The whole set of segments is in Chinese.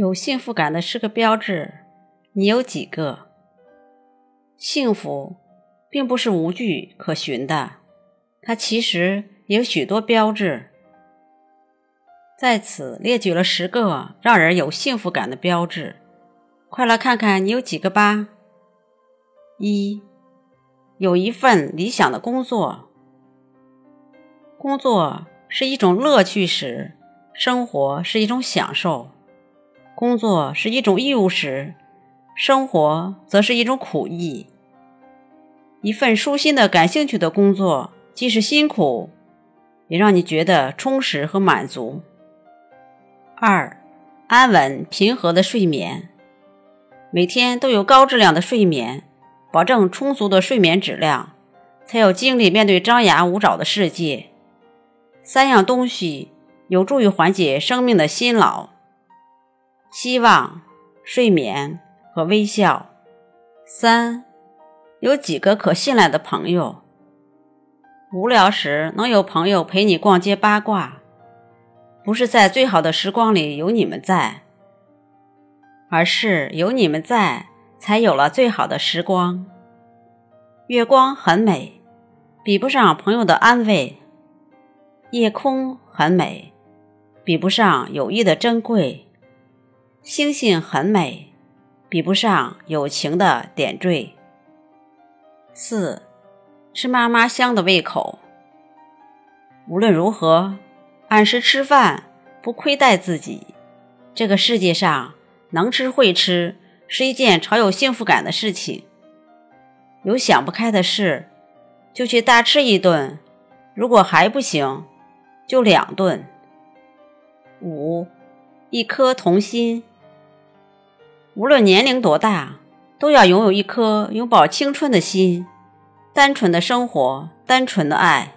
有幸福感的十个标志，你有几个？幸福并不是无据可循的，它其实有许多标志。在此列举了十个让人有幸福感的标志，快来看看你有几个吧。一，有一份理想的工作。工作是一种乐趣时，生活是一种享受；工作是一种义务时，生活则是一种苦役。一份舒心的、感兴趣的工作，即使辛苦，也让你觉得充实和满足。二，安稳平和的睡眠，每天都有高质量的睡眠，保证充足的睡眠质量，才有精力面对张牙舞爪的世界。三样东西有助于缓解生命的辛劳：希望、睡眠和微笑。三，有几个可信赖的朋友，无聊时能有朋友陪你逛街八卦。不是在最好的时光里有你们在，而是有你们在，才有了最好的时光。月光很美，比不上朋友的安慰；夜空很美，比不上友谊的珍贵；星星很美，比不上友情的点缀。四，吃妈妈香的胃口。无论如何。按时吃饭，不亏待自己。这个世界上，能吃会吃是一件超有幸福感的事情。有想不开的事，就去大吃一顿；如果还不行，就两顿。五，一颗童心。无论年龄多大，都要拥有一颗拥抱青春的心，单纯的生活，单纯的爱。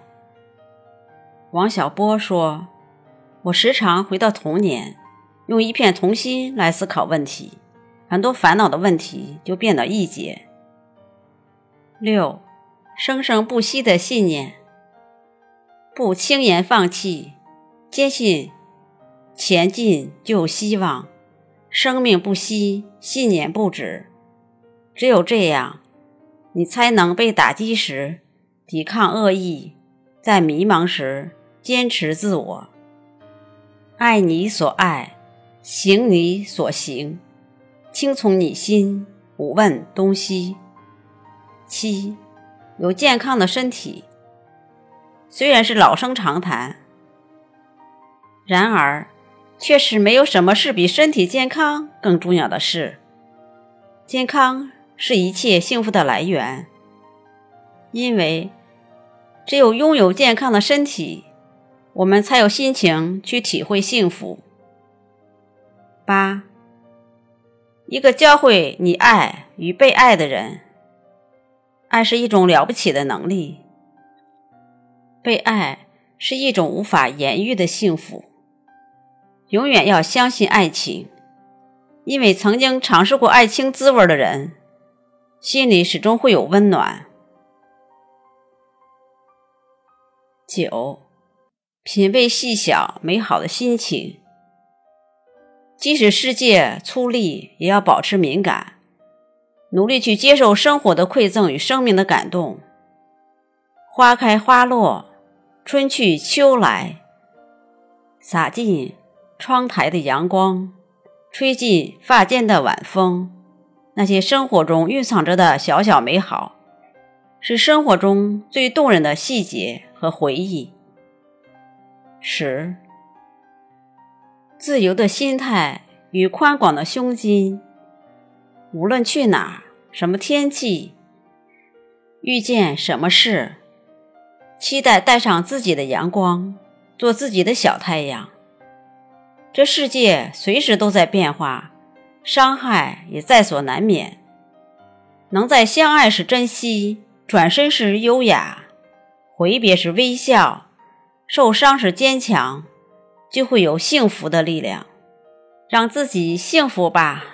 王小波说：“我时常回到童年，用一片童心来思考问题，很多烦恼的问题就变得易解。”六，生生不息的信念，不轻言放弃，坚信前进就有希望。生命不息，信念不止，只有这样，你才能被打击时抵抗恶意，在迷茫时。坚持自我，爱你所爱，行你所行，听从你心，无问东西。七，有健康的身体，虽然是老生常谈，然而确实没有什么是比身体健康更重要的事。健康是一切幸福的来源，因为只有拥有健康的身体。我们才有心情去体会幸福。八，一个教会你爱与被爱的人。爱是一种了不起的能力，被爱是一种无法言喻的幸福。永远要相信爱情，因为曾经尝试过爱情滋味的人，心里始终会有温暖。九。品味细小美好的心情，即使世界粗粝，也要保持敏感，努力去接受生活的馈赠与生命的感动。花开花落，春去秋来，洒进窗台的阳光，吹进发间的晚风，那些生活中蕴藏着的小小美好，是生活中最动人的细节和回忆。十，自由的心态与宽广的胸襟。无论去哪，什么天气，遇见什么事，期待带上自己的阳光，做自己的小太阳。这世界随时都在变化，伤害也在所难免。能在相爱时珍惜，转身时优雅，回别时微笑。受伤时坚强，就会有幸福的力量。让自己幸福吧。